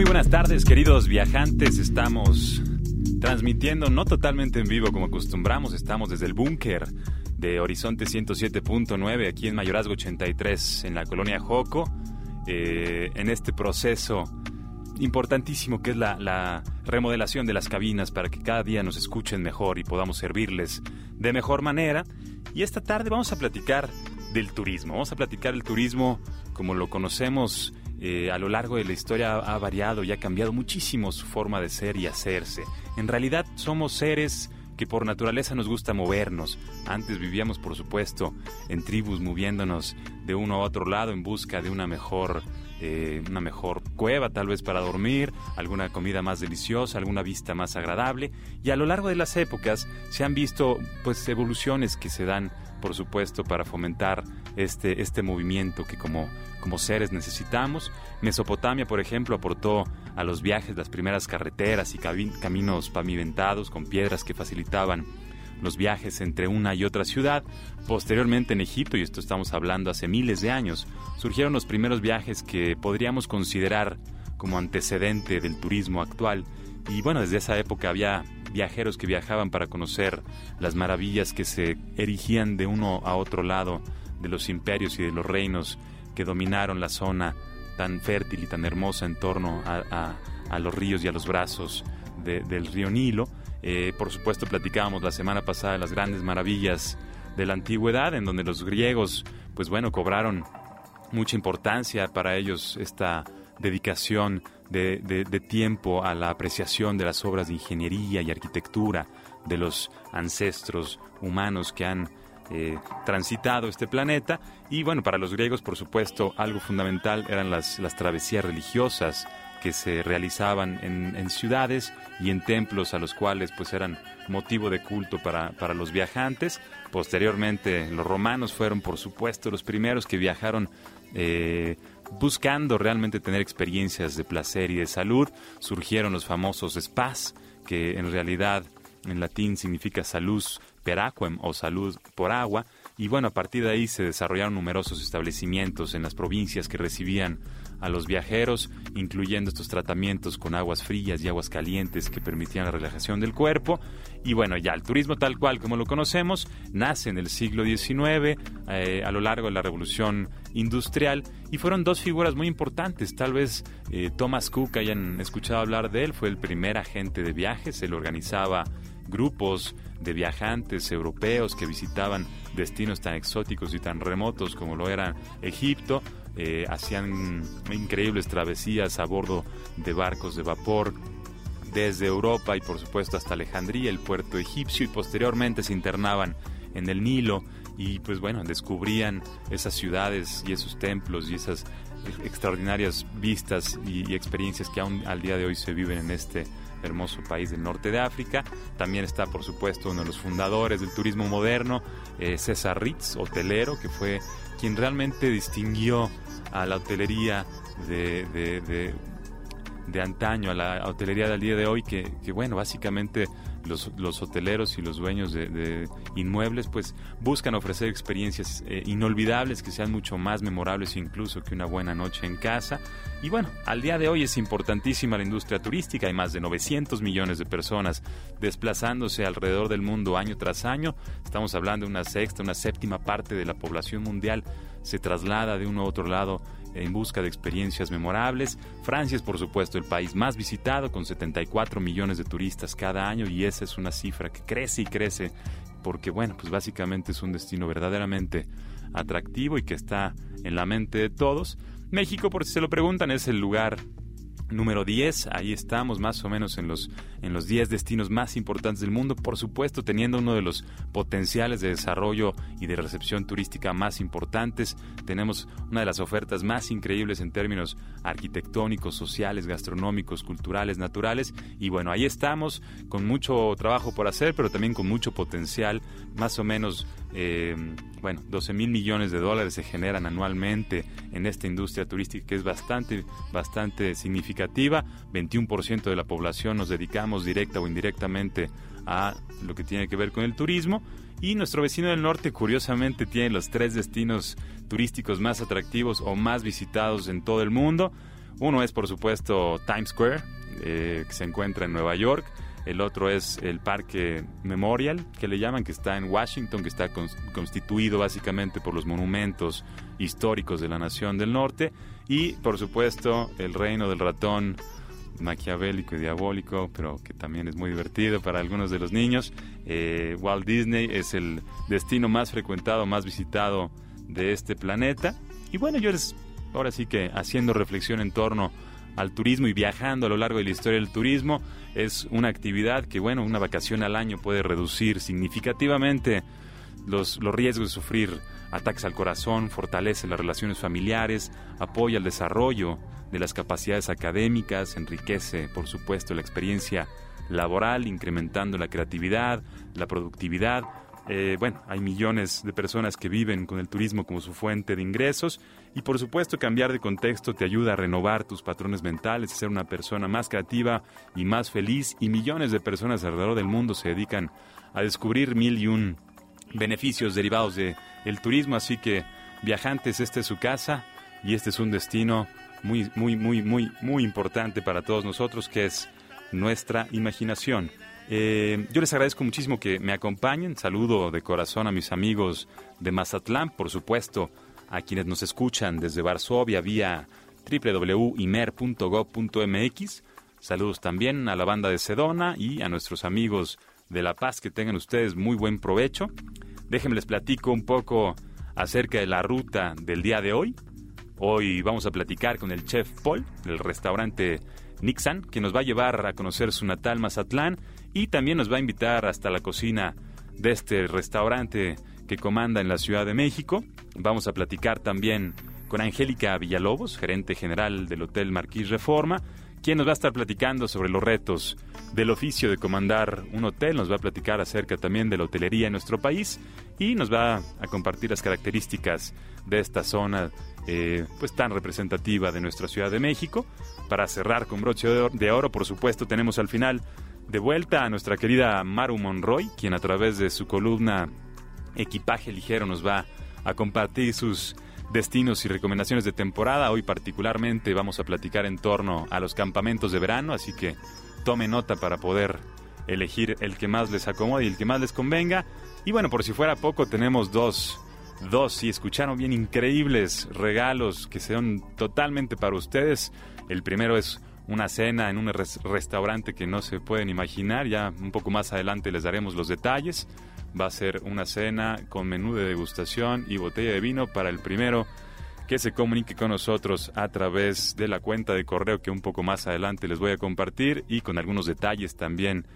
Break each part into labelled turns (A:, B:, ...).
A: Muy buenas tardes, queridos viajantes. Estamos transmitiendo no totalmente en vivo como acostumbramos. Estamos desde el búnker de Horizonte 107.9 aquí en Mayorazgo 83 en la colonia Joco. Eh, en este proceso importantísimo que es la, la, remodelación de las cabinas para que cada día nos escuchen mejor y podamos servirles de mejor manera. Y esta tarde vamos a platicar del turismo. Vamos a platicar el turismo como lo conocemos eh, a lo largo de la historia ha variado y ha cambiado muchísimo su forma de ser y hacerse. En realidad somos seres que por naturaleza nos gusta movernos. Antes vivíamos, por supuesto, en tribus moviéndonos de uno a otro lado en busca de una mejor, eh, una mejor cueva, tal vez para dormir, alguna comida más deliciosa, alguna vista más agradable. Y a lo largo de las épocas se han visto pues evoluciones que se dan, por supuesto, para fomentar este, este movimiento que como, como seres necesitamos. Mesopotamia, por ejemplo, aportó a los viajes las primeras carreteras y caminos pavimentados con piedras que facilitaban los viajes entre una y otra ciudad. Posteriormente en Egipto, y esto estamos hablando hace miles de años, surgieron los primeros viajes que podríamos considerar como antecedente del turismo actual. Y bueno, desde esa época había viajeros que viajaban para conocer las maravillas que se erigían de uno a otro lado de los imperios y de los reinos que dominaron la zona tan fértil y tan hermosa en torno a, los ríos y a los brazos del río Nilo. Eh, por supuesto, platicábamos la semana pasada de las grandes maravillas de la antigüedad, en donde los griegos, pues bueno, cobraron mucha importancia para ellos esta dedicación de, tiempo a la apreciación de las obras de ingeniería y arquitectura de los ancestros humanos que han eh, transitado este planeta. Y bueno, para los griegos, por supuesto, algo fundamental eran las, las travesías religiosas que se realizaban en, ciudades y en templos a los cuales pues eran motivo de culto para, para, los viajantes. Posteriormente los romanos fueron por supuesto los primeros que viajaron eh, buscando realmente tener experiencias de placer y de salud. Surgieron los famosos spas que en realidad en latín significa salus per aquam o salud por agua. Y bueno, a partir de ahí se desarrollaron numerosos establecimientos en las provincias que recibían a los viajeros, incluyendo estos tratamientos con aguas frías y aguas calientes que permitían la relajación del cuerpo. Y bueno, ya el turismo tal cual como lo conocemos nace en el siglo XIX, eh, a lo largo de la revolución industrial, y fueron dos figuras muy importantes. Tal vez eh, Thomas Cook hayan escuchado hablar de él, fue el primer agente de viajes, él organizaba grupos de viajantes europeos que visitaban destinos tan exóticos y tan remotos como lo era Egipto, eh, hacían increíbles travesías a bordo de barcos de vapor desde Europa y por supuesto hasta Alejandría, el puerto egipcio, y posteriormente se internaban en el Nilo y pues bueno, descubrían esas ciudades y esos templos y esas extraordinarias vistas y, experiencias que aún al día de hoy se viven en este hermoso país del norte de África. También está, por supuesto, uno de los fundadores del turismo moderno, eh, César Ritz, hotelero, que fue quien realmente distinguió a la hotelería de, de, de, antaño, a la hotelería del día de hoy, que, que bueno, básicamente los, los hoteleros y los dueños de, inmuebles pues buscan ofrecer experiencias eh, inolvidables que sean mucho más memorables incluso que una buena noche en casa. Y bueno, al día de hoy es importantísima la industria turística, hay más de 900 millones de personas desplazándose alrededor del mundo año tras año. Estamos hablando de una sexta, una séptima parte de la población mundial se traslada de uno a otro lado en busca de experiencias memorables. Francia es por supuesto el país más visitado con 74 millones de turistas cada año y esa es una cifra que crece y crece porque bueno, pues básicamente es un destino verdaderamente atractivo y que está en la mente de todos. México, por si se lo preguntan, es el lugar número 10. Ahí estamos más o menos en los, en los 10 destinos más importantes del mundo, por supuesto teniendo uno de los potenciales de desarrollo y de recepción turística más importantes. Tenemos una de las ofertas más increíbles en términos arquitectónicos, sociales, gastronómicos, culturales, naturales. Y bueno, ahí estamos con mucho trabajo por hacer, pero también con mucho potencial, más o menos eh, bueno, 12 mil millones de dólares se generan anualmente en esta industria turística que es bastante, bastante significativa. 21% de la población nos dedicamos directa o indirectamente a lo que tiene que ver con el turismo. Y nuestro vecino del norte, curiosamente, tiene los tres destinos turísticos más atractivos o más visitados en todo el mundo. Uno es, por supuesto, Times Square, eh, que se encuentra en Nueva York el otro es el Parque Memorial, que le llaman, que está en Washington, que está constituido básicamente por los monumentos históricos de la nación del norte, y por supuesto el reino del ratón maquiavélico y diabólico, pero que también es muy divertido para algunos de los niños. Eh, Walt Disney es el destino más frecuentado, más visitado de este planeta. Y bueno, yo ahora sí que haciendo reflexión en torno al turismo y viajando a lo largo de la historia del turismo. Es una actividad que, bueno, una vacación al año puede reducir significativamente los, los riesgos de sufrir ataques al corazón, fortalece las relaciones familiares, apoya el desarrollo de las capacidades académicas, enriquece, por supuesto, la experiencia laboral, incrementando la creatividad, la productividad, eh, bueno, hay millones de personas que viven con el turismo como su fuente de ingresos y por supuesto cambiar de contexto te ayuda a renovar tus patrones mentales, a ser una persona más creativa y más feliz y millones de personas alrededor del mundo se dedican a descubrir mil y un beneficios derivados del el turismo, así que viajantes, esta es su casa y este es un destino muy, muy, muy, muy, muy importante para todos nosotros que es nuestra imaginación. Eh, yo les agradezco muchísimo que me acompañen. Saludo de corazón a mis amigos de Mazatlán, por supuesto, a quienes nos escuchan desde Varsovia vía www.imer.gov.mx. Saludos también a la banda de Sedona y a nuestros amigos de La Paz. Que tengan ustedes muy buen provecho. Déjenme les platico un poco acerca de la ruta del día de hoy. Hoy vamos a platicar con el chef Paul del restaurante Nixon, que nos va a llevar a conocer su natal Mazatlán y también nos va a invitar hasta la cocina de este restaurante que comanda en la Ciudad de México. Vamos a platicar también con Angélica Villalobos, gerente general del Hotel Marquís Reforma, quien nos va a estar platicando sobre los retos del oficio de comandar un hotel, nos va a platicar acerca también de la hotelería en nuestro país y nos va a compartir las características de esta zona eh, pues tan representativa de nuestra Ciudad de México. Para cerrar con broche de oro, por supuesto, tenemos al final de vuelta a nuestra querida Maru Monroy, quien a través de su columna Equipaje Ligero nos va a compartir sus destinos y recomendaciones de temporada. Hoy particularmente vamos a platicar en torno a los campamentos de verano, así que tome nota para poder elegir el que más les acomode y el que más les convenga. Y bueno, por si fuera poco, tenemos dos, dos, si escucharon bien, increíbles regalos que son totalmente para ustedes. El primero es una cena en un restaurante que no se pueden imaginar. Ya un poco más adelante les daremos los detalles. Va a ser una cena con menú de degustación y botella de vino para el primero que se comunique con nosotros a través de la cuenta de correo que un poco más adelante les voy a compartir y con algunos detalles también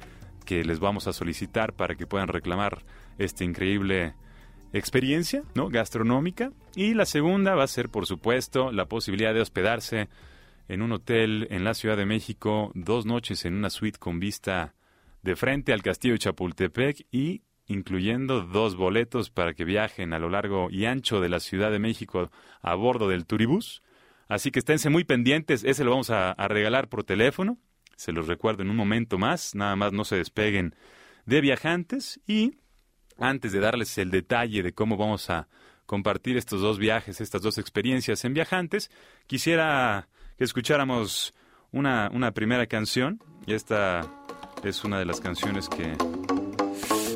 A: que les vamos a solicitar para que puedan reclamar esta increíble experiencia ¿no? gastronómica. Y la segunda va a ser, por supuesto, la posibilidad de hospedarse en un hotel en la Ciudad de México, dos noches en una suite con vista de frente al castillo de Chapultepec y incluyendo dos boletos para que viajen a lo largo y ancho de la Ciudad de México a bordo del Turibús. Así que esténse muy pendientes, ese lo vamos a, a regalar por teléfono, se los recuerdo en un momento más, nada más no se despeguen de viajantes y antes de darles el detalle de cómo vamos a compartir estos dos viajes, estas dos experiencias en viajantes, quisiera que escucháramos una, una primera canción. Y esta es una de las canciones que,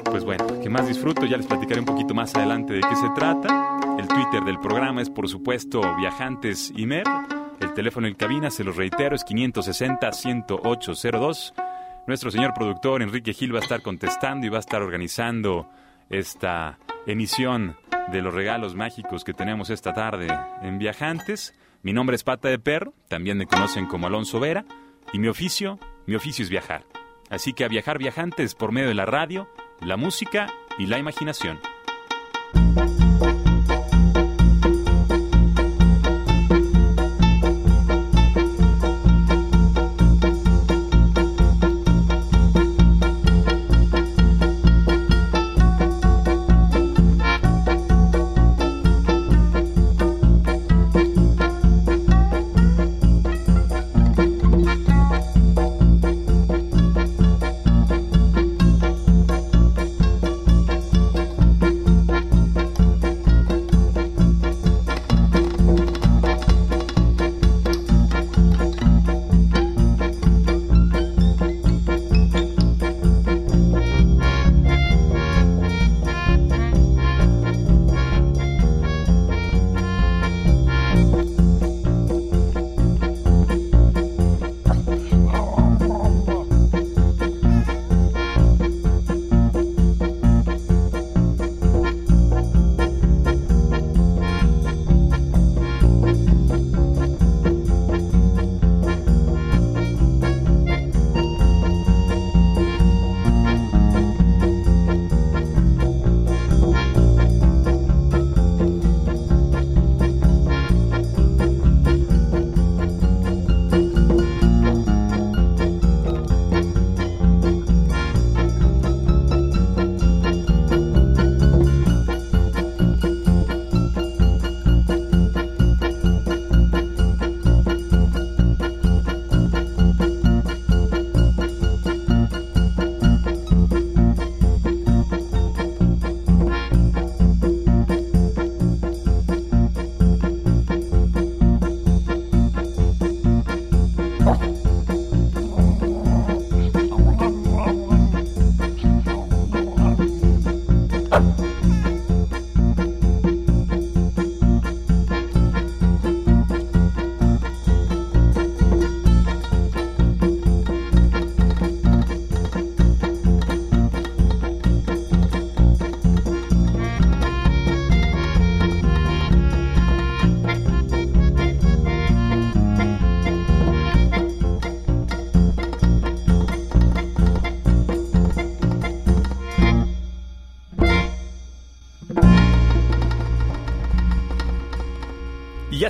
A: pues bueno, que más disfruto. Ya les platicaré un poquito más adelante de qué se trata. El Twitter del programa es, por supuesto, Viajantes Imer. El teléfono en cabina, se los reitero, es 560-10802. Nuestro señor productor Enrique Gil va a estar contestando y va a estar organizando esta emisión de los regalos mágicos que tenemos esta tarde en Viajantes. Mi nombre es Pata de Perro, también me conocen como Alonso Vera, y mi oficio, mi oficio es viajar. Así que a viajar viajantes por medio de la radio, la música y la imaginación.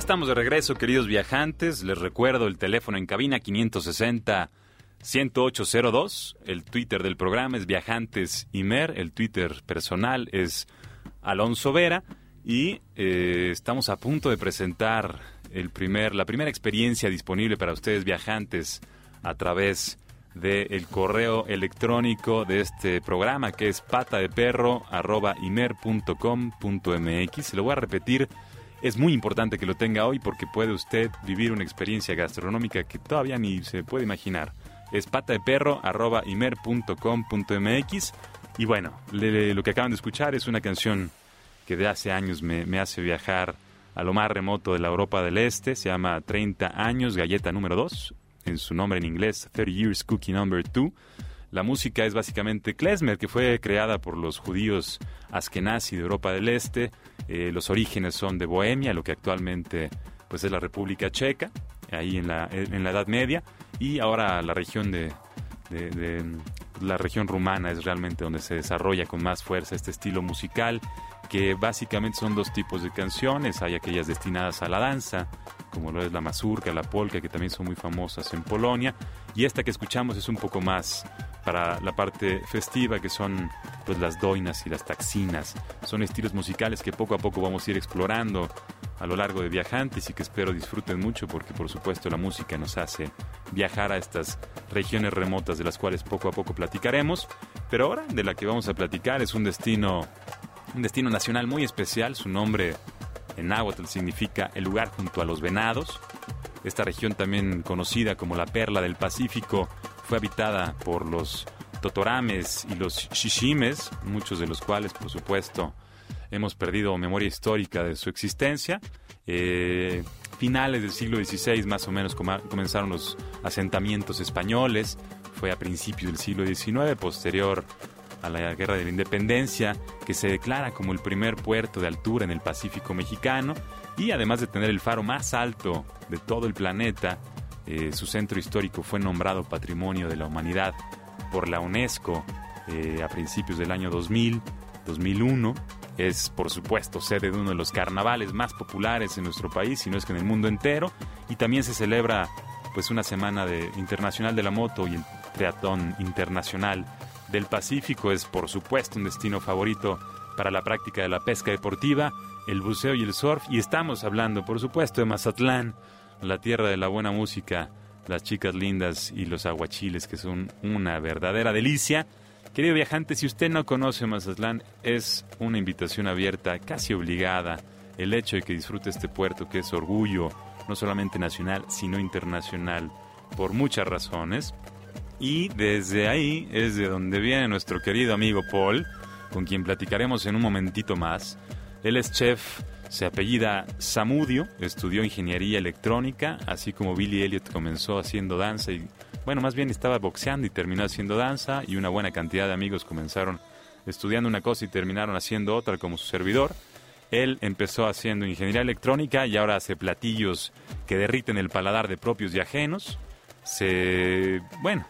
A: Estamos de regreso, queridos viajantes. Les recuerdo el teléfono en cabina 560 1802. El Twitter del programa es Viajantes Imer. El Twitter personal es Alonso Vera. Y eh, estamos a punto de presentar el primer, la primera experiencia disponible para ustedes viajantes a través del correo electrónico de este programa que es patadeperro.imer.com.mx. Lo voy a repetir es muy importante que lo tenga hoy porque puede usted vivir una experiencia gastronómica que todavía ni se puede imaginar. Es patadeperro.imer.com.mx y bueno, lo que acaban de escuchar es una canción que de hace años me, hace viajar a lo más remoto de la Europa del Este. Se llama 30 años, galleta número 2, en su nombre en inglés, 30 Years Cookie Number 2. La música es básicamente klezmer, que fue creada por los judíos askenazi de Europa del Este. Eh, los orígenes son de Bohemia, lo que actualmente pues es la República Checa, ahí en la, en la Edad Media, y ahora la región de, la región rumana es realmente donde se desarrolla con más fuerza este estilo musical, que básicamente son dos tipos de canciones, hay aquellas destinadas a la danza, como lo es la mazurca, la polka, que también son muy famosas en Polonia, y esta que escuchamos es un poco más para la parte festiva, que son pues las doinas y las taxinas. Son estilos musicales que poco a poco vamos a ir explorando a lo largo de Viajantes y que espero disfruten mucho porque por supuesto la música nos hace viajar a estas regiones remotas de las cuales poco a poco platicaremos. Pero ahora de la que vamos a platicar es un destino, un destino nacional muy especial. Su nombre en náhuatl significa el lugar junto a los venados. Esta región también conocida como la perla del Pacífico fue habitada por los totorames y los shishimes, muchos de los cuales, por supuesto, hemos perdido memoria histórica de su existencia. Eh, finales del siglo XVI más o menos comenzaron los asentamientos españoles, fue a principios del siglo XIX, posterior a la Guerra de la Independencia, que se declara como el primer puerto de altura en el Pacífico mexicano y además de tener el faro más alto de todo el planeta, eh, su centro histórico fue nombrado Patrimonio de la Humanidad por la UNESCO eh, a principios del año 2000, 2001. Es, por supuesto, sede de uno de los carnavales más populares en nuestro país, si no es que en el mundo entero. Y también se celebra pues una semana de, internacional de la moto y el triatlón internacional del Pacífico. Es, por supuesto, un destino favorito para la práctica de la pesca deportiva, el buceo y el surf. Y estamos hablando, por supuesto, de Mazatlán, la tierra de la buena música, las chicas lindas y los aguachiles, que son una verdadera delicia. Querido viajante, si usted no conoce Mazatlán, es una invitación abierta, casi obligada, el hecho de que disfrute este puerto que es orgullo, no solamente nacional, sino internacional, por muchas razones. Y desde ahí es de donde viene nuestro querido amigo Paul, con quien platicaremos en un momentito más. Él es chef, se apellida Samudio, estudió ingeniería electrónica, así como Billy Elliot comenzó haciendo danza y, bueno, más bien estaba boxeando y terminó haciendo danza y una buena cantidad de amigos comenzaron estudiando una cosa y terminaron haciendo otra como su servidor. Él empezó haciendo ingeniería electrónica y ahora hace platillos que derriten el paladar de propios y ajenos. Se, bueno,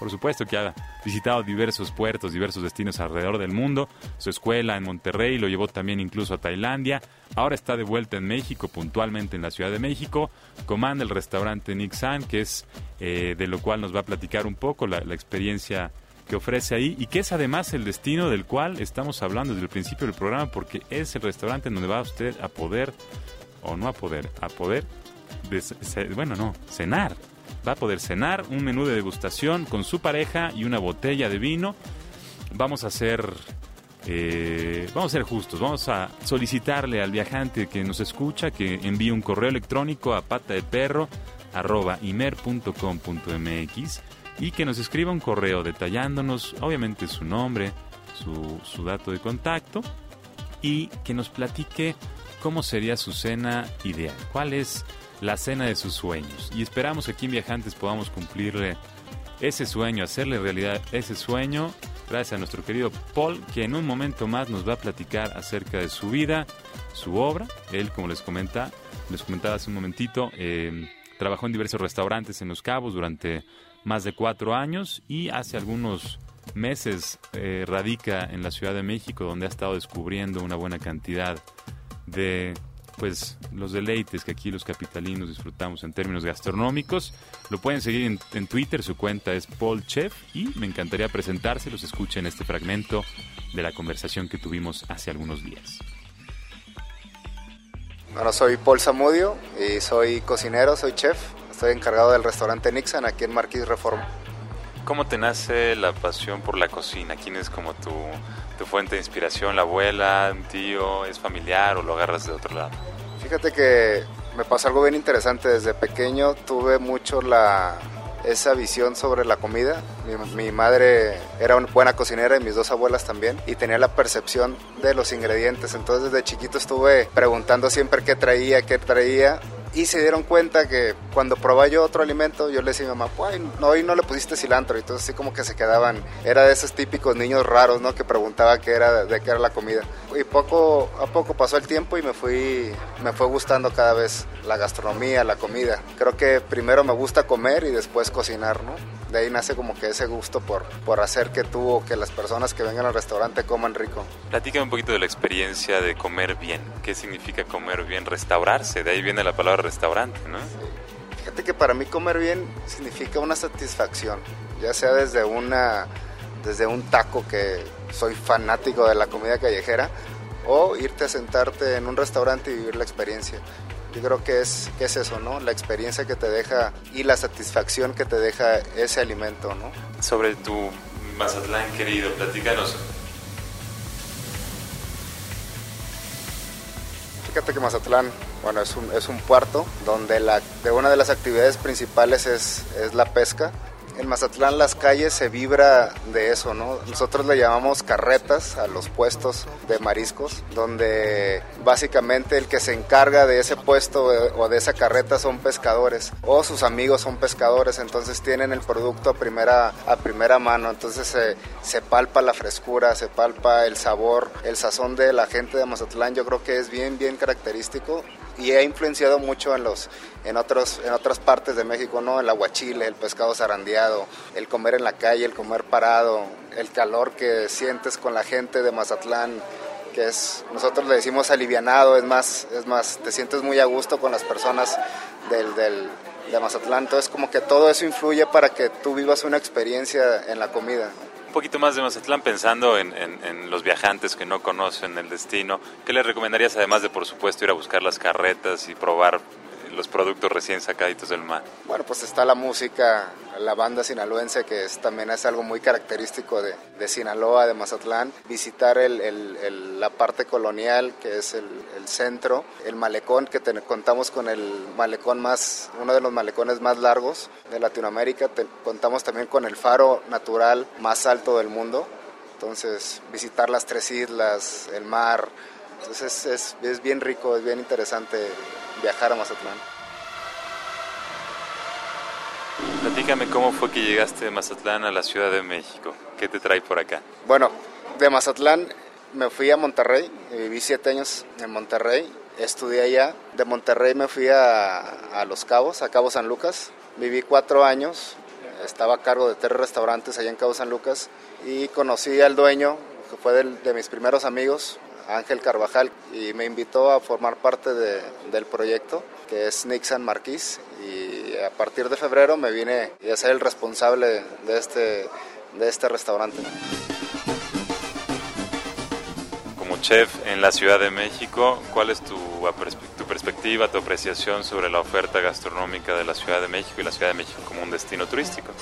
A: por supuesto que ha visitado diversos puertos, diversos destinos alrededor del mundo. Su escuela en Monterrey lo llevó también incluso a Tailandia. Ahora está de vuelta en México, puntualmente en la Ciudad de México. Comanda el restaurante Nixan, que es eh, de lo cual nos va a platicar un poco la, experiencia que ofrece ahí y que es además el destino del cual estamos hablando desde el principio del programa porque es el restaurante donde va usted a poder, o no a poder, a poder, bueno, no, cenar va a poder cenar, un menú de degustación con su pareja y una botella de vino. Vamos a hacer eh, vamos a ser justos, vamos a solicitarle al viajante que nos escucha que envíe un correo electrónico a pata de y que nos escriba un correo detallándonos obviamente su nombre, su, su dato de contacto y que nos platique cómo sería su cena ideal, cuál es la cena de sus sueños. Y esperamos que aquí en Viajantes podamos cumplirle ese sueño, hacerle realidad ese sueño, gracias a nuestro querido Paul, que en un momento más nos va a platicar acerca de su vida, su obra. Él, como les comenta, les comentaba hace un momentito, eh, trabajó en diversos restaurantes en Los Cabos durante más de cuatro años y hace algunos meses eh, radica en la Ciudad de México, donde ha estado descubriendo una buena cantidad de pues los deleites que aquí los capitalinos disfrutamos en términos gastronómicos. Lo pueden seguir en, Twitter, su cuenta es Paul Chef y me encantaría presentarse, los escuchen este fragmento de la conversación que tuvimos hace algunos días.
B: Bueno, soy Paul Zamudio y soy cocinero, soy chef. Estoy encargado del restaurante Nixon aquí en Marquis Reforma.
A: ¿Cómo te nace la pasión por la cocina? ¿Quién es como tu, tu fuente de inspiración? ¿La abuela, un tío? ¿Es familiar o lo agarras de otro lado?
B: Fíjate que me pasó algo bien interesante. Desde pequeño tuve mucho la, esa visión sobre la comida. Mi, madre era una buena cocinera y mis dos abuelas también. Y tenía la percepción de los ingredientes. Entonces desde chiquito estuve preguntando siempre qué traía, qué traía y se dieron cuenta que cuando probaba yo otro alimento, yo le decía a mi mamá, no, hoy no le pusiste cilantro, y entonces así como que se quedaban, era de esos típicos niños raros, ¿no? Que preguntaba qué era, de qué era la comida. Y poco a poco pasó el tiempo y me fui, me fue gustando cada vez la gastronomía, la comida. Creo que primero me gusta comer y después cocinar, ¿no? de ahí nace como que ese gusto por, por hacer que tú o que las personas que vengan al restaurante coman rico.
A: Platícame un poquito de la experiencia de comer bien. ¿Qué significa comer bien? Restaurarse, de ahí viene la palabra restaurante, ¿no?
B: Fíjate que para mí comer bien significa una satisfacción, ya sea desde una desde un taco que soy fanático de la comida callejera o irte a sentarte en un restaurante y vivir la experiencia. Yo creo que es, que es eso, ¿no? La experiencia que te deja y la satisfacción que te deja ese alimento, ¿no?
A: Sobre tu Mazatlán querido, platícanos.
B: Fíjate que Mazatlán, bueno, es un, es un puerto donde la, de una de las actividades principales es, es la pesca. En Mazatlán las calles se vibra de eso, ¿no? Nosotros le llamamos carretas a los puestos de mariscos, donde básicamente el que se encarga de ese puesto eh, o de esa carreta son pescadores o sus amigos son pescadores, entonces tienen el producto a primera, a primera mano, entonces se, se palpa la frescura, se palpa el sabor, el sazón de la gente de Mazatlán, yo creo que es bien, bien característico y ha influenciado mucho en los en otros en otras partes de México, ¿no? El aguachile, el pescado zarandeado, el comer en la calle, el comer parado, el calor que sientes con la gente de Mazatlán, que es nosotros le decimos alivianado, es más es más te sientes muy a gusto con las personas del, del de Mazatlán, entonces como que todo eso influye para que tú vivas una experiencia en la comida
A: un poquito más de Mazatlán pensando en, en, los viajantes que no conocen el destino. ¿Qué les recomendarías además de, por supuesto, ir a buscar las carretas y probar los productos recién sacaditos del mar?
B: Bueno, pues está la música, la banda sinaloense, que es, también es algo muy característico de, de Sinaloa, de Mazatlán. Visitar el, el, la parte colonial, que es el, centro, el malecón, que contamos con el malecón más, uno de los malecones más largos de Latinoamérica. contamos también con el faro natural más alto del mundo. Entonces, visitar las tres islas, el mar, entonces es, es, es bien rico, es bien interesante viajar a Mazatlán.
A: Platícame cómo fue que llegaste de Mazatlán a la Ciudad de México. ¿Qué te trae por acá?
B: Bueno, de Mazatlán me fui a Monterrey, viví siete años en Monterrey, estudié allá. De Monterrey me fui a, a Los Cabos, a Cabo San Lucas. Viví cuatro años, estaba a cargo de tres restaurantes allá en Cabo San Lucas y conocí al dueño, que fue de mis primeros amigos, Ángel Carvajal, y me invitó a formar parte de, del proyecto, que es Nixon Marquis, y a partir de febrero me vine a ser el responsable de este, de este restaurante.
A: Como chef en la Ciudad de México, ¿cuál es tu, tu perspectiva, tu apreciación sobre la oferta gastronómica de la Ciudad de México y la Ciudad de México como un destino turístico?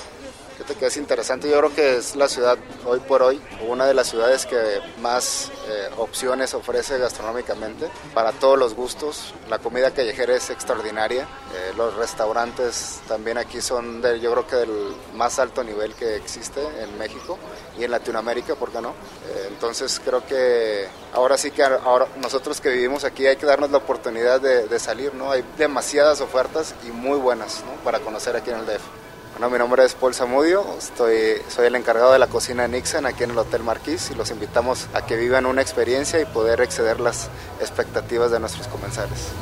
B: Que es interesante. Yo creo que es la ciudad hoy por hoy, una de las ciudades que más eh, opciones ofrece gastronómicamente para todos los gustos. La comida callejera es extraordinaria. Eh, los restaurantes también aquí son, de, yo creo que del más alto nivel que existe en México y en Latinoamérica, ¿por qué no? Eh, entonces creo que ahora sí que ahora nosotros que vivimos aquí hay que darnos la oportunidad de, de salir, ¿no? Hay demasiadas ofertas y muy buenas, ¿no? Para conocer aquí en el DF. Bueno, mi nombre es Paul Zamudio, soy el encargado de la cocina Nixon aquí en el Hotel Marquis y los invitamos a que vivan una experiencia y poder exceder las expectativas de nuestros comensales.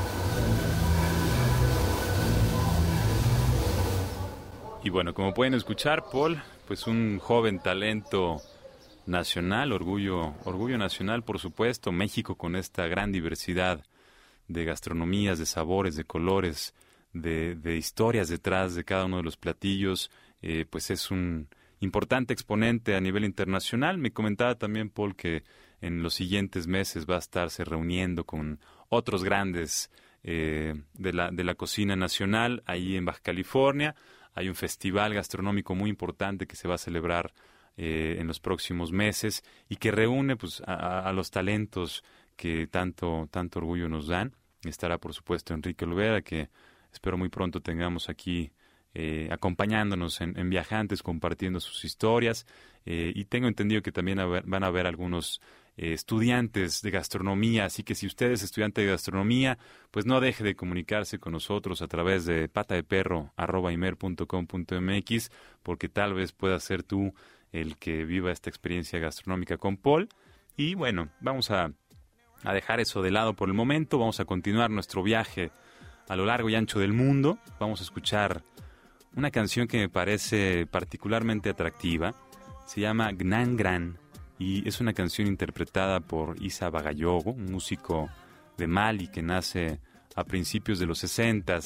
A: Y bueno, como pueden escuchar, Paul, pues un joven talento nacional, orgullo, orgullo nacional, por supuesto, México con esta gran diversidad de gastronomías, de sabores, de colores, de, historias detrás de cada uno de los platillos, eh, pues es un importante exponente a nivel internacional. Me comentaba también Paul que en los siguientes meses va a estarse reuniendo con otros grandes eh, de, la, de la cocina nacional ahí en Baja California. Hay un festival gastronómico muy importante que se va a celebrar eh, en los próximos meses y que reúne pues, a, a, los talentos que tanto, tanto orgullo nos dan. Estará, por supuesto, Enrique Olvera, que Espero muy pronto tengamos aquí eh, acompañándonos en, viajantes, compartiendo sus historias. Eh, y tengo entendido que también van a haber algunos eh, estudiantes de gastronomía, así que si usted es estudiante de gastronomía, pues no deje de comunicarse con nosotros a través de patadeperro.com.mx, porque tal vez pueda ser tú el que viva esta experiencia gastronómica con Paul. Y bueno, vamos a, a dejar eso de lado por el momento, vamos a continuar nuestro viaje a lo largo y ancho del mundo. Vamos a escuchar una canción que me parece particularmente atractiva. Se llama Gnan Gran y es una canción interpretada por Isa Bagayogo, un músico de Mali que nace a principios de los 60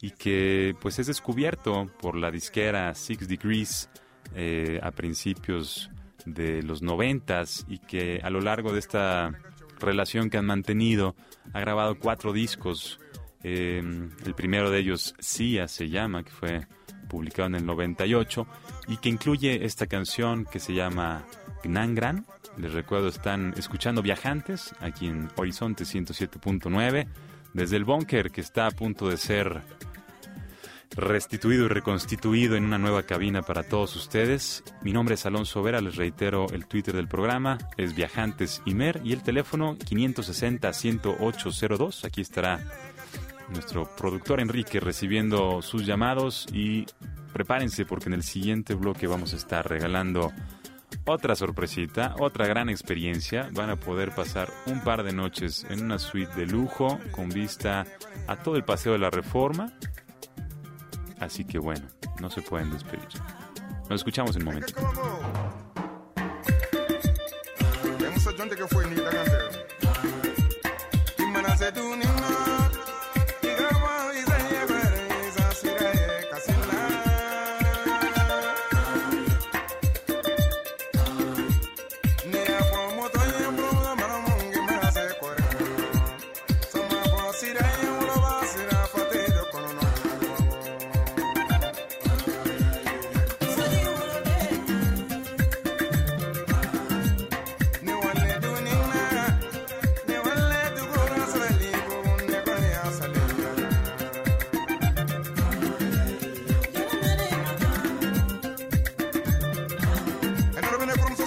A: y que pues es descubierto por la disquera Six Degrees eh, a principios de los 90 y que a lo largo de esta relación que han mantenido ha grabado cuatro discos Em, el primero de ellos, Sia se llama, que fue publicado en el 98 y que incluye esta canción que se llama Gnangran. Les recuerdo, están escuchando Viajantes aquí en Horizonte 107.9 desde el búnker que está a punto de ser restituido y reconstituido en una nueva cabina para todos ustedes. Mi nombre es Alonso Vera, les reitero el Twitter del programa, es Viajantes Imer y el teléfono 560-10802. Aquí estará nuestro productor Enrique recibiendo sus llamados y prepárense porque en el siguiente bloque vamos a estar regalando otra sorpresita, otra gran experiencia. Van a poder pasar un par de noches en una suite de lujo con vista a todo el paseo de la Reforma. Así que bueno, no se pueden despedir. Nos escuchamos en un momento.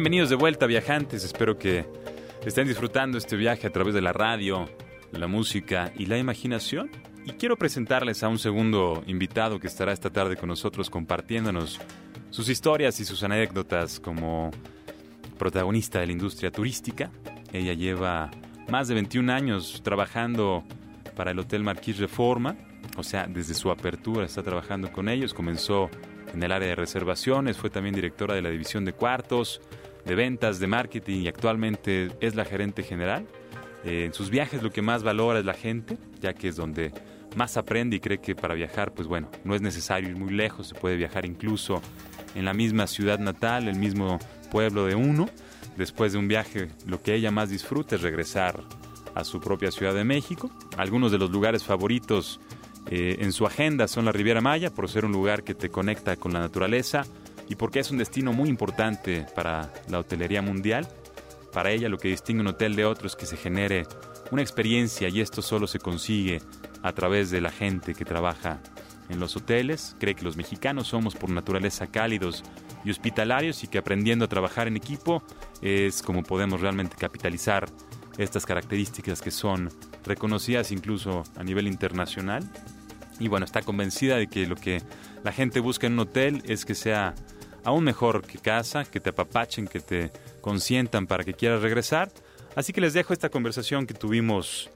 A: Bienvenidos de vuelta viajantes, espero que estén disfrutando este viaje a través de la radio, la música y la imaginación. Y quiero presentarles a un segundo invitado que estará esta tarde con nosotros compartiéndonos sus historias y sus anécdotas como protagonista de la industria turística. Ella lleva más de 21 años trabajando para el Hotel Marquis Reforma, o sea, desde su apertura está trabajando con ellos, comenzó en el área de reservaciones, fue también directora de la división de cuartos, de ventas, de marketing y actualmente es la gerente general. Eh, en sus viajes lo que más valora es la gente, ya que es donde más aprende y cree que para viajar, pues bueno, no es necesario ir muy lejos, se puede viajar incluso en la misma ciudad natal, el mismo pueblo de uno. Después de un viaje, lo que ella más disfruta es regresar a su propia Ciudad de México. Algunos de los lugares favoritos eh, en su agenda son la Riviera Maya, por ser un lugar que te conecta con la naturaleza, y porque es un destino muy importante para la hotelería mundial. Para ella lo que distingue un hotel de otro es que se genere una experiencia y esto solo se consigue a través de la gente que trabaja en los hoteles. Cree que los mexicanos somos por naturaleza cálidos y hospitalarios y que aprendiendo a trabajar en equipo es como podemos realmente capitalizar estas características que son reconocidas incluso a nivel internacional. Y bueno, está convencida de que lo que la gente busca en un hotel es que sea aún mejor que casa, que te apapachen, que te consientan para que quieras regresar. Así que les dejo esta conversación que tuvimos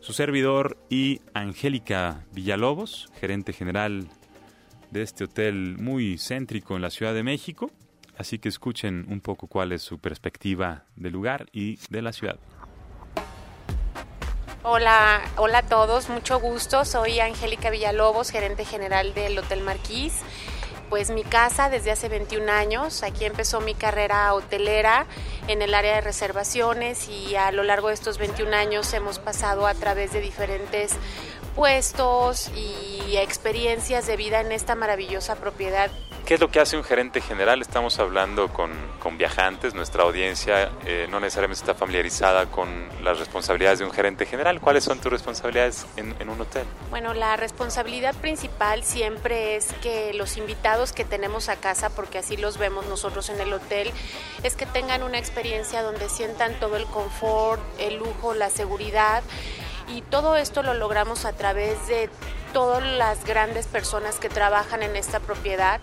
A: su servidor y Angélica Villalobos, gerente general de este hotel muy céntrico en la Ciudad de México. Así que escuchen un poco cuál es su perspectiva del lugar y de la ciudad.
C: Hola, hola a todos, mucho gusto. Soy Angélica Villalobos, gerente general del Hotel Marquís. Pues mi casa desde hace 21 años, aquí empezó mi carrera hotelera en el área de reservaciones y a lo largo de estos 21 años hemos pasado a través de diferentes puestos y experiencias de vida en esta maravillosa propiedad
A: ¿Qué es lo que hace un gerente general? Estamos hablando con, con viajantes, nuestra audiencia eh, no necesariamente está familiarizada con las responsabilidades de un gerente general. ¿Cuáles son tus responsabilidades en, en, un hotel?
C: Bueno, la responsabilidad principal siempre es que los invitados que tenemos a casa, porque así los vemos nosotros en el hotel, es que tengan una experiencia donde sientan todo el confort, el lujo, la seguridad y todo esto lo logramos a través de todas las grandes personas que trabajan en esta propiedad.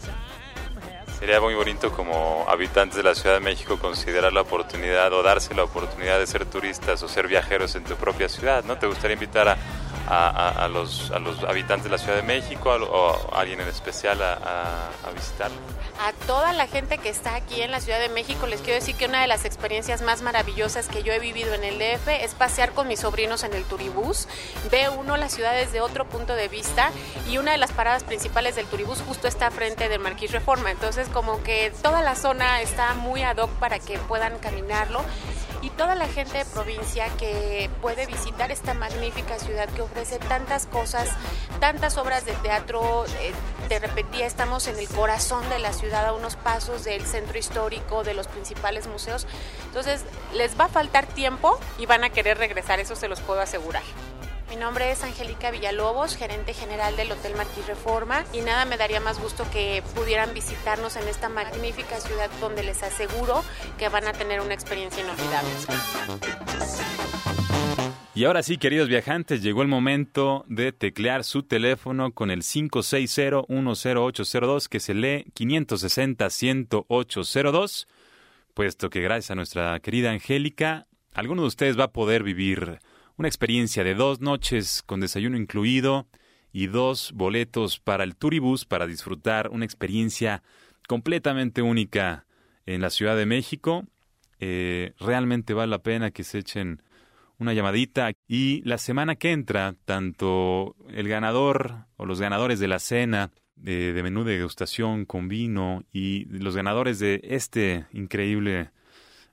A: Sería muy bonito como habitantes de la Ciudad de México considerar la oportunidad o darse la oportunidad de ser turistas o ser viajeros en tu propia ciudad, ¿no? ¿Te gustaría invitar a, a, a, los, a los habitantes de la Ciudad de México o a alguien en especial a, a, visitar?
C: A toda la gente que está aquí en la Ciudad de México les quiero decir que una de las experiencias más maravillosas que yo he vivido en el DF es pasear con mis sobrinos en el turibús. Ve uno la ciudad desde otro punto de vista y una de las paradas principales del turibús justo está frente del Marquís Reforma. Entonces como que toda la zona está muy ad hoc para que puedan caminarlo y toda la gente de provincia que puede visitar esta magnífica ciudad que ofrece tantas cosas, tantas obras de teatro. Eh, te repetía, estamos en el corazón de la ciudad, a unos pasos del centro histórico, de los principales museos. Entonces, les va a faltar tiempo y van a querer regresar, eso se los puedo asegurar. Mi nombre es Angélica Villalobos, gerente general del Hotel Marquís Reforma y nada me daría más gusto que pudieran visitarnos en esta magnífica ciudad donde les aseguro que van a tener una experiencia inolvidable.
A: Y ahora sí, queridos viajantes, llegó el momento de teclear su teléfono con el 560-10802 que se lee 560-10802, puesto que gracias a nuestra querida Angélica, alguno de ustedes va a poder vivir una experiencia de dos noches con desayuno incluido y dos boletos para el Turibus para disfrutar una experiencia completamente única en la Ciudad de México. Eh, realmente vale la pena que se echen una llamadita y la semana que entra, tanto el ganador o los ganadores de la cena de, de menú de degustación con vino y los ganadores de este increíble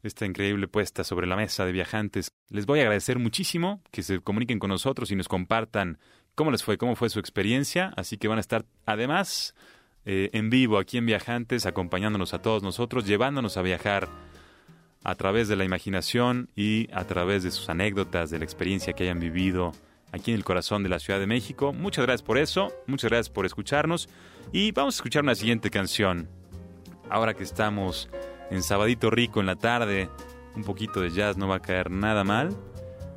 A: esta increíble puesta sobre la mesa de viajantes. Les voy a agradecer muchísimo que se comuniquen con nosotros y nos compartan cómo les fue, cómo fue su experiencia. Así que van a estar además eh, en vivo aquí en Viajantes, acompañándonos a todos nosotros, llevándonos a viajar a través de la imaginación y a través de sus anécdotas, de la experiencia que hayan vivido aquí en el corazón de la Ciudad de México. Muchas gracias por eso, muchas gracias por escucharnos y vamos a escuchar una siguiente canción. Ahora que estamos en Sabadito Rico en la tarde, un poquito de jazz no va a caer nada mal.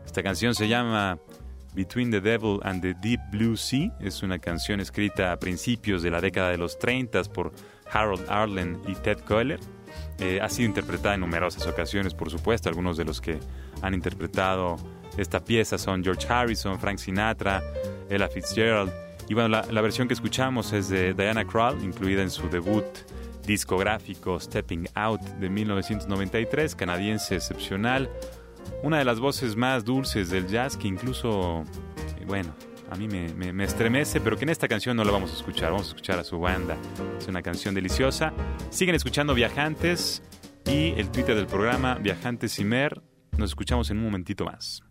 A: Esta canción se llama Between the Devil and the Deep Blue Sea. Es una canción escrita a principios de la década de los 30 por Harold Arlen y Ted Koehler. Eh, ha sido interpretada en numerosas ocasiones, por supuesto. Algunos de los que han interpretado esta pieza son George Harrison, Frank Sinatra, Ella Fitzgerald. Y bueno, la versión que escuchamos es de Diana Krall, incluida en su debut discográfico Stepping Out de 1993, canadiense excepcional, una de las voces más dulces del jazz que incluso, eh, bueno, a mí me, me, estremece, pero que en esta canción no la vamos a escuchar, vamos a escuchar a su banda. Es una canción deliciosa. Siguen escuchando Viajantes y el Twitter del programa Viajantes y Mer. Nos escuchamos en un momentito más.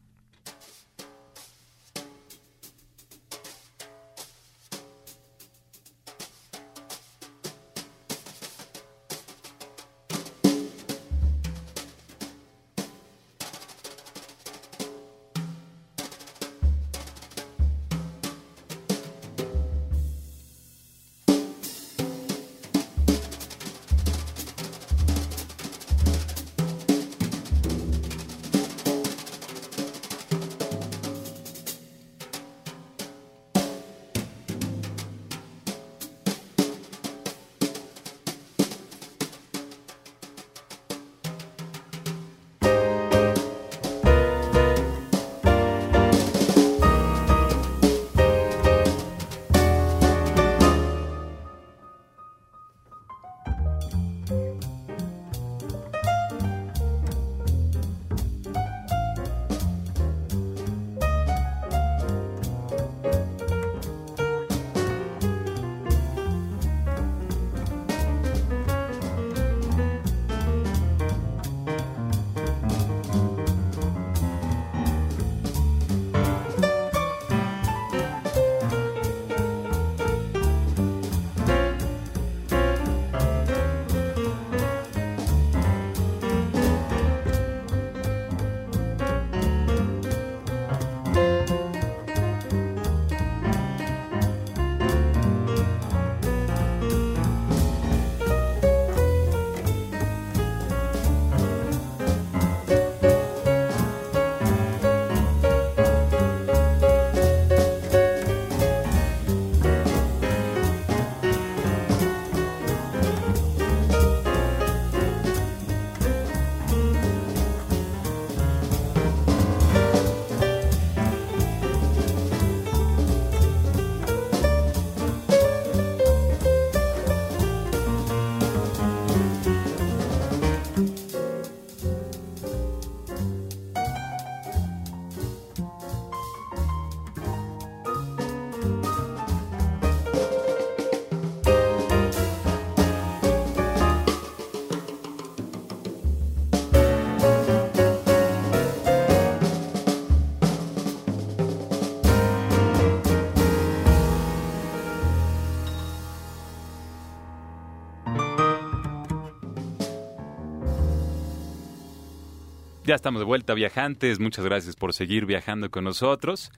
A: Ya estamos de vuelta, viajantes. Muchas gracias por seguir viajando con nosotros.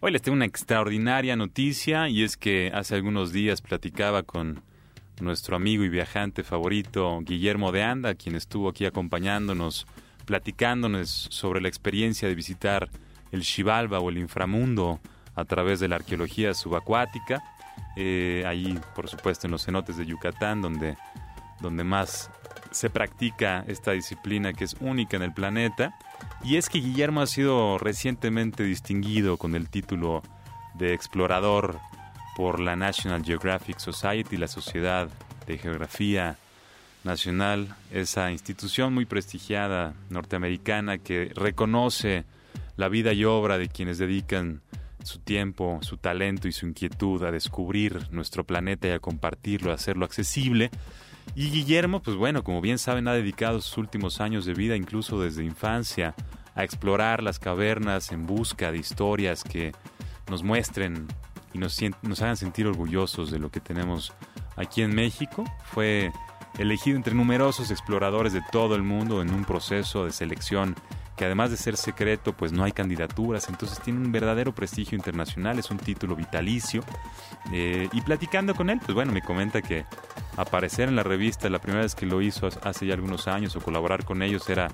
A: Hoy les tengo una extraordinaria noticia y es que hace algunos días platicaba con nuestro amigo y viajante favorito Guillermo de Anda, quien estuvo aquí acompañándonos, platicándonos sobre la experiencia de visitar el Xibalba o el inframundo a través de la arqueología subacuática. Eh, ahí, por supuesto, en los cenotes de Yucatán, donde, donde más se practica esta disciplina que es única en el planeta. Y es que Guillermo ha sido recientemente distinguido con el título de explorador por la National Geographic Society, la Sociedad de Geografía Nacional, esa institución muy prestigiada norteamericana que reconoce la vida y obra de quienes dedican su tiempo, su talento y su inquietud a descubrir nuestro planeta y a compartirlo, a hacerlo accesible. Y Guillermo, pues bueno, como bien saben, ha dedicado sus últimos años de vida, incluso desde infancia, a explorar las cavernas en busca de historias que nos muestren y nos, nos hagan sentir orgullosos de lo que tenemos aquí en México. Fue elegido entre numerosos exploradores de todo el mundo en un proceso de selección que además de ser secreto, pues no hay candidaturas, entonces tiene un verdadero prestigio internacional, es un título vitalicio. Eh, y platicando con él, pues bueno, me comenta que aparecer en la revista la primera vez que lo hizo hace ya algunos años o colaborar con ellos era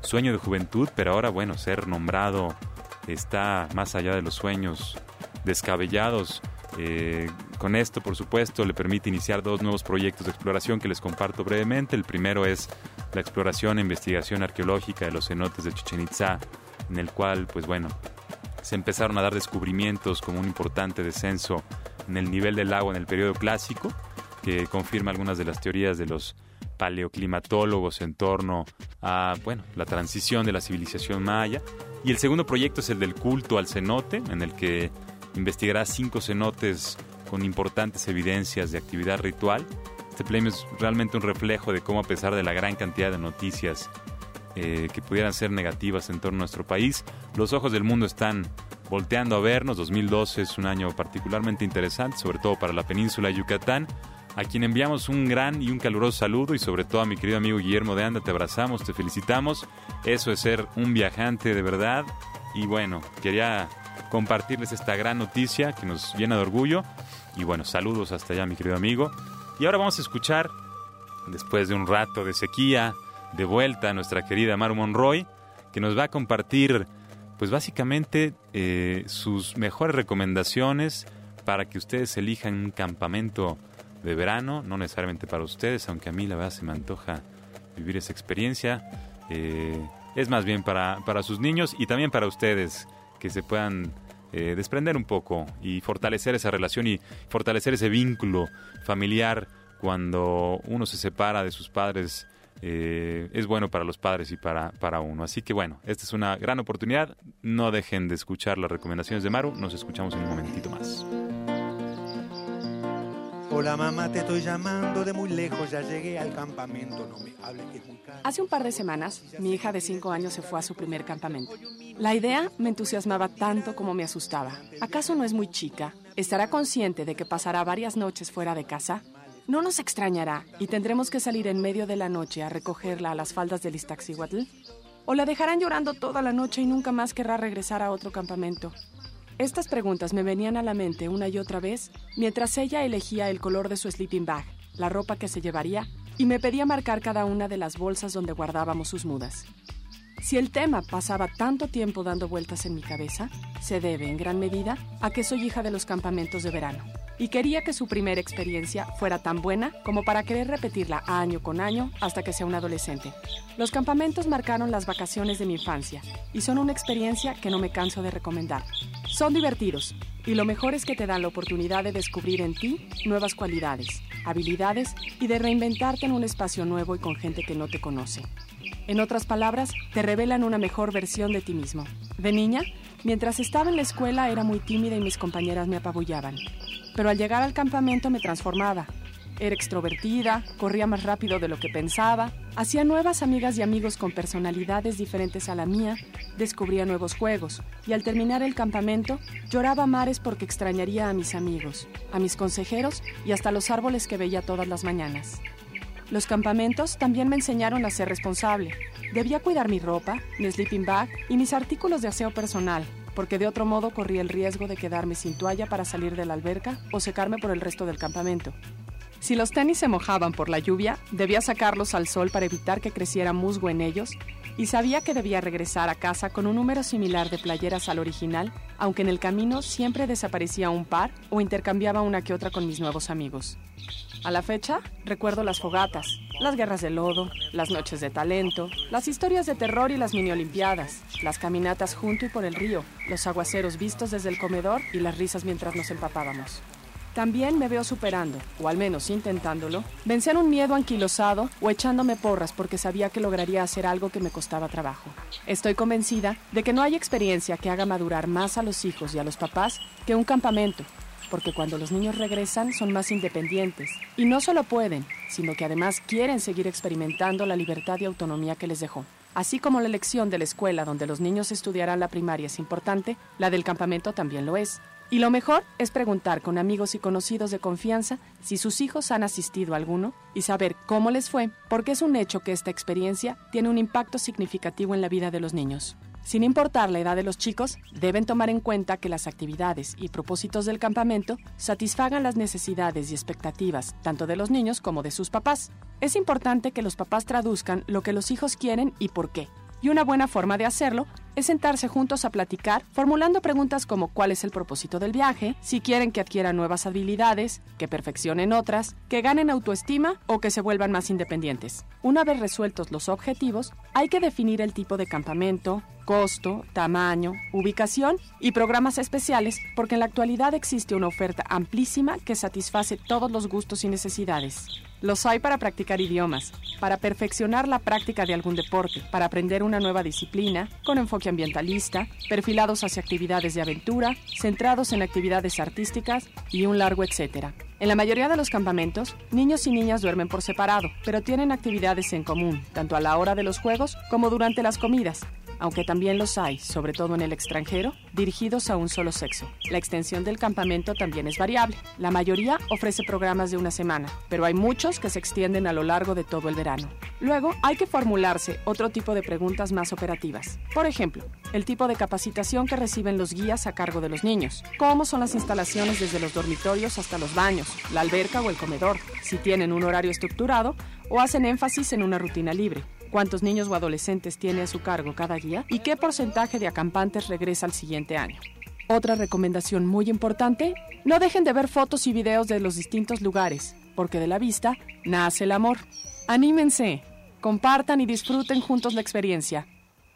A: sueño de juventud, pero ahora bueno, ser nombrado está más allá de los sueños descabellados. Eh, con esto, por supuesto, le permite iniciar dos nuevos proyectos de exploración que les comparto brevemente. El primero es la exploración e investigación arqueológica de los cenotes de Chichen Itza, en el cual, pues bueno, se empezaron a dar descubrimientos como un importante descenso en el nivel del agua en el periodo clásico, que confirma algunas de las teorías de los paleoclimatólogos en torno a, bueno, la transición de la civilización maya. Y el segundo proyecto es el del culto al cenote, en el que investigará cinco cenotes con importantes evidencias de actividad ritual. Este premio es realmente un reflejo de cómo a pesar de la gran cantidad de noticias eh, que pudieran ser negativas en torno a nuestro país, los ojos del mundo están volteando a vernos. 2012 es un año particularmente interesante, sobre todo para la península de Yucatán, a quien enviamos un gran y un caluroso saludo y sobre todo a mi querido amigo Guillermo de Anda, te abrazamos, te felicitamos. Eso es ser un viajante de verdad. Y bueno, quería compartirles esta gran noticia que nos llena de orgullo. Y bueno, saludos hasta allá, mi querido amigo. Y ahora vamos a escuchar, después de un rato de sequía, de vuelta a nuestra querida Maru Monroy, que nos va a compartir, pues básicamente, eh, sus mejores recomendaciones para que ustedes elijan un campamento de verano, no necesariamente para ustedes, aunque a mí la verdad se me antoja vivir esa experiencia. Eh, es más bien para, para sus niños y también para ustedes que se puedan eh, desprender un poco y fortalecer esa relación y fortalecer ese vínculo familiar cuando uno se separa de sus padres. Eh, es bueno para los padres y para, para uno. Así que bueno, esta es una gran oportunidad. No dejen de escuchar las recomendaciones de Maru. Nos escuchamos en un momentito más.
D: Hola mamá, te estoy llamando de muy lejos, ya llegué al campamento, no me hables que es.
E: Hace un par de semanas, mi hija de 5 años se fue a su primer campamento. La idea me entusiasmaba tanto como me asustaba. ¿Acaso no es muy chica? ¿Estará consciente de que pasará varias noches fuera de casa? ¿No nos extrañará y tendremos que salir en medio de la noche a recogerla a las faldas del Iztaccíhuatl? ¿O la dejarán llorando toda la noche y nunca más querrá regresar a otro campamento? Estas preguntas me venían a la mente una y otra vez mientras ella elegía el color de su sleeping bag, la ropa que se llevaría, y me pedía marcar cada una de las bolsas donde guardábamos sus mudas. Si el tema pasaba tanto tiempo dando vueltas en mi cabeza, se debe en gran medida a que soy hija de los campamentos de verano y quería que su primera experiencia fuera tan buena como para querer repetirla año con año hasta que sea un adolescente. Los campamentos marcaron las vacaciones de mi infancia y son una experiencia que no me canso de recomendar. Son divertidos y lo mejor es que te dan la oportunidad de descubrir en ti nuevas cualidades, habilidades y de reinventarte en un espacio nuevo y con gente que no te conoce. En otras palabras, te revelan una mejor versión de ti mismo. De niña, mientras estaba en la escuela era muy tímida y mis compañeras me apabullaban pero al llegar al campamento me transformaba. Era extrovertida, corría más rápido de lo que pensaba, hacía nuevas amigas y amigos con personalidades diferentes a la mía, descubría nuevos juegos y al terminar el campamento lloraba mares porque extrañaría a mis amigos, a mis consejeros y hasta los árboles que veía todas las mañanas. Los campamentos también me enseñaron a ser responsable. Debía cuidar mi ropa, mi sleeping bag y mis artículos de aseo personal, porque de otro modo corría el riesgo de quedarme sin toalla para salir de la alberca o secarme por el resto del campamento. Si los tenis se mojaban por la lluvia, debía sacarlos al sol para evitar que creciera musgo en ellos y sabía que debía regresar a casa con un número similar de playeras al original, aunque en el camino siempre desaparecía un par o intercambiaba una que otra con mis nuevos amigos. A la fecha, recuerdo las fogatas, las guerras de lodo, las noches de talento, las historias de terror y las mini olimpiadas, las caminatas junto y por el río, los aguaceros vistos desde el comedor y las risas mientras nos empapábamos. También me veo superando, o al menos intentándolo, vencer un miedo anquilosado o echándome porras porque sabía que lograría hacer algo que me costaba trabajo. Estoy convencida de que no hay experiencia que haga madurar más a los hijos y a los papás que un campamento, porque cuando los niños regresan son más independientes y no solo pueden, sino que además quieren seguir experimentando la libertad y autonomía que les dejó. Así como la elección de la escuela donde los niños estudiarán la primaria es importante, la del campamento también lo es. Y lo mejor es preguntar con amigos y conocidos de confianza si sus hijos han asistido a alguno y saber cómo les fue, porque es un hecho que esta experiencia tiene un impacto significativo en la vida de los niños. Sin importar la edad de los chicos, deben tomar en cuenta que las actividades y propósitos del campamento satisfagan las necesidades y expectativas tanto de los niños como de sus papás. Es importante que los papás traduzcan lo que los hijos quieren y por qué. Y una buena forma de hacerlo es sentarse juntos a platicar, formulando preguntas como cuál es el propósito del viaje, si quieren que adquieran nuevas habilidades, que perfeccionen otras, que ganen autoestima o que se vuelvan más independientes. Una vez resueltos los objetivos, hay que definir el tipo de campamento, costo, tamaño, ubicación y programas especiales porque en la actualidad existe una oferta amplísima que satisface todos los gustos y necesidades. Los hay para practicar idiomas, para perfeccionar la práctica de algún deporte, para aprender una nueva disciplina, con enfoque ambientalista, perfilados hacia actividades de aventura, centrados en actividades artísticas y un largo etcétera. En la mayoría de los campamentos, niños y niñas duermen por separado, pero tienen actividades en común, tanto a la hora de los juegos como durante las comidas, aunque también los hay, sobre todo en el extranjero, dirigidos a un solo sexo. La extensión del campamento también es variable. La mayoría ofrece programas de una semana, pero hay muchos que se extienden a lo largo de todo el verano. Luego, hay que formularse otro tipo de preguntas más operativas. Por ejemplo, el tipo de capacitación que reciben los guías a cargo de los niños, cómo son las instalaciones desde los dormitorios hasta los baños, la alberca o el comedor, si tienen un horario estructurado o hacen énfasis en una rutina libre cuántos niños o adolescentes tiene a su cargo cada guía y qué porcentaje de acampantes regresa al siguiente año. Otra recomendación muy importante, no dejen de ver fotos y videos de los distintos lugares, porque de la vista nace el amor. Anímense, compartan y disfruten juntos la experiencia.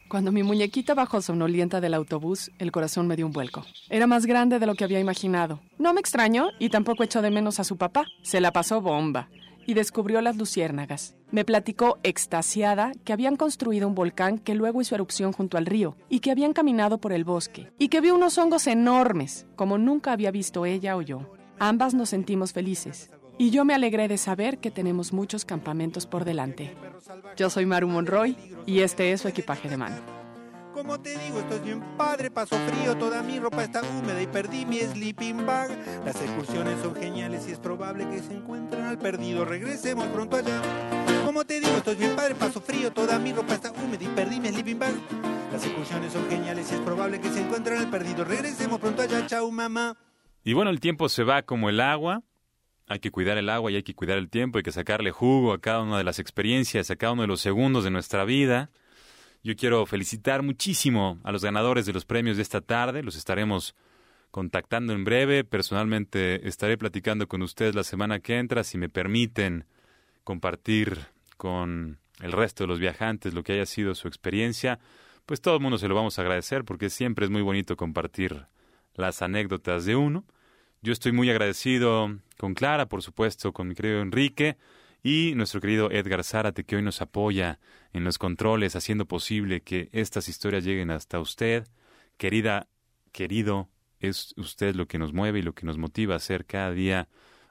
E: Cuando mi muñequita bajó somnolienta del autobús, el corazón me dio un vuelco. Era más grande de lo que había imaginado. No me extrañó y tampoco echó de menos a su papá. Se la pasó bomba y descubrió las luciérnagas. Me platicó extasiada que habían construido un volcán que luego hizo erupción junto al río y que habían caminado por el bosque y que vio unos hongos enormes, como nunca había visto ella o yo. Ambas nos sentimos felices y yo me alegré de saber que tenemos muchos campamentos por delante. Yo soy Maru Monroy y este es su equipaje de mano.
D: Como te digo, estoy bien padre, paso frío, toda mi ropa está húmeda y perdí mi sleeping bag. Las excursiones son geniales y es probable que se encuentren al perdido. Regresemos pronto allá. Como te digo, estoy bien padre, paso frío, toda mi ropa está húmeda y perdí mi sleeping bag. Las excursiones son geniales y es probable que se encuentren al perdido. Regresemos pronto allá, chao mamá.
A: Y bueno, el tiempo se va como el agua. Hay que cuidar el agua y hay que cuidar el tiempo, hay que sacarle jugo a cada una de las experiencias, a cada uno de los segundos de nuestra vida. Yo quiero felicitar muchísimo a los ganadores de los premios de esta tarde. Los estaremos contactando en breve. Personalmente estaré platicando con ustedes la semana que entra. Si me permiten compartir con el resto de los viajantes lo que haya sido su experiencia, pues todo el mundo se lo vamos a agradecer porque siempre es muy bonito compartir las anécdotas de uno. Yo estoy muy agradecido con Clara, por supuesto, con mi querido Enrique y nuestro querido Edgar Zárate, que hoy nos apoya en los controles, haciendo posible que estas historias lleguen hasta usted. Querida, querido, es usted lo que nos mueve y lo que nos motiva a hacer cada día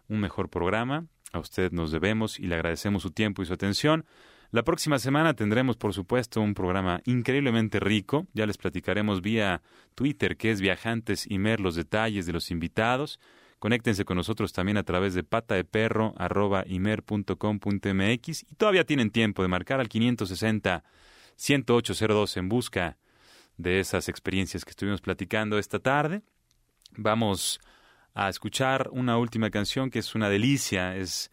A: un mejor programa. A usted nos debemos y le agradecemos su tiempo y su atención. La próxima semana tendremos, por supuesto, un programa increíblemente rico. Ya les platicaremos vía Twitter, que es Viajantes y Mer, los detalles de los invitados. Conéctense con nosotros también a través de patadeperro.imer.com.mx y todavía tienen tiempo de marcar al 560 10802 en busca de esas experiencias que estuvimos platicando esta tarde. Vamos a escuchar una última canción que es una delicia, es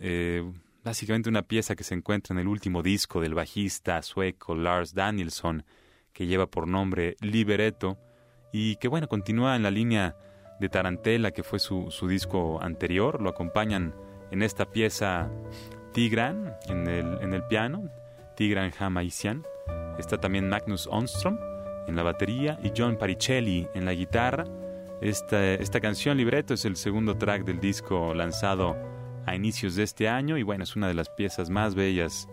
A: eh, básicamente una pieza que se encuentra en el último disco del bajista sueco Lars Danielsson, que lleva por nombre Libereto, y que bueno, continúa en la línea de Tarantella, que fue su, su disco anterior, lo acompañan en esta pieza Tigran en el, en el piano, Tigran Hamaisian, está también Magnus Onstrom en la batería y John Paricelli en la guitarra. Esta, esta canción libreto es el segundo track del disco lanzado a inicios de este año y bueno, es una de las piezas más bellas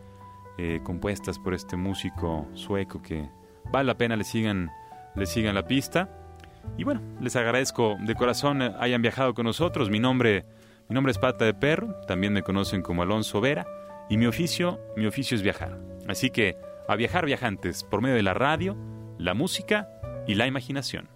A: eh, compuestas por este músico sueco que vale la pena le sigan, le sigan la pista. Y bueno, les agradezco de corazón hayan viajado con nosotros. Mi nombre, mi nombre es Pata de Perro, también me conocen como Alonso Vera y mi oficio, mi oficio es viajar. Así que a viajar viajantes por medio de la radio, la música y la imaginación.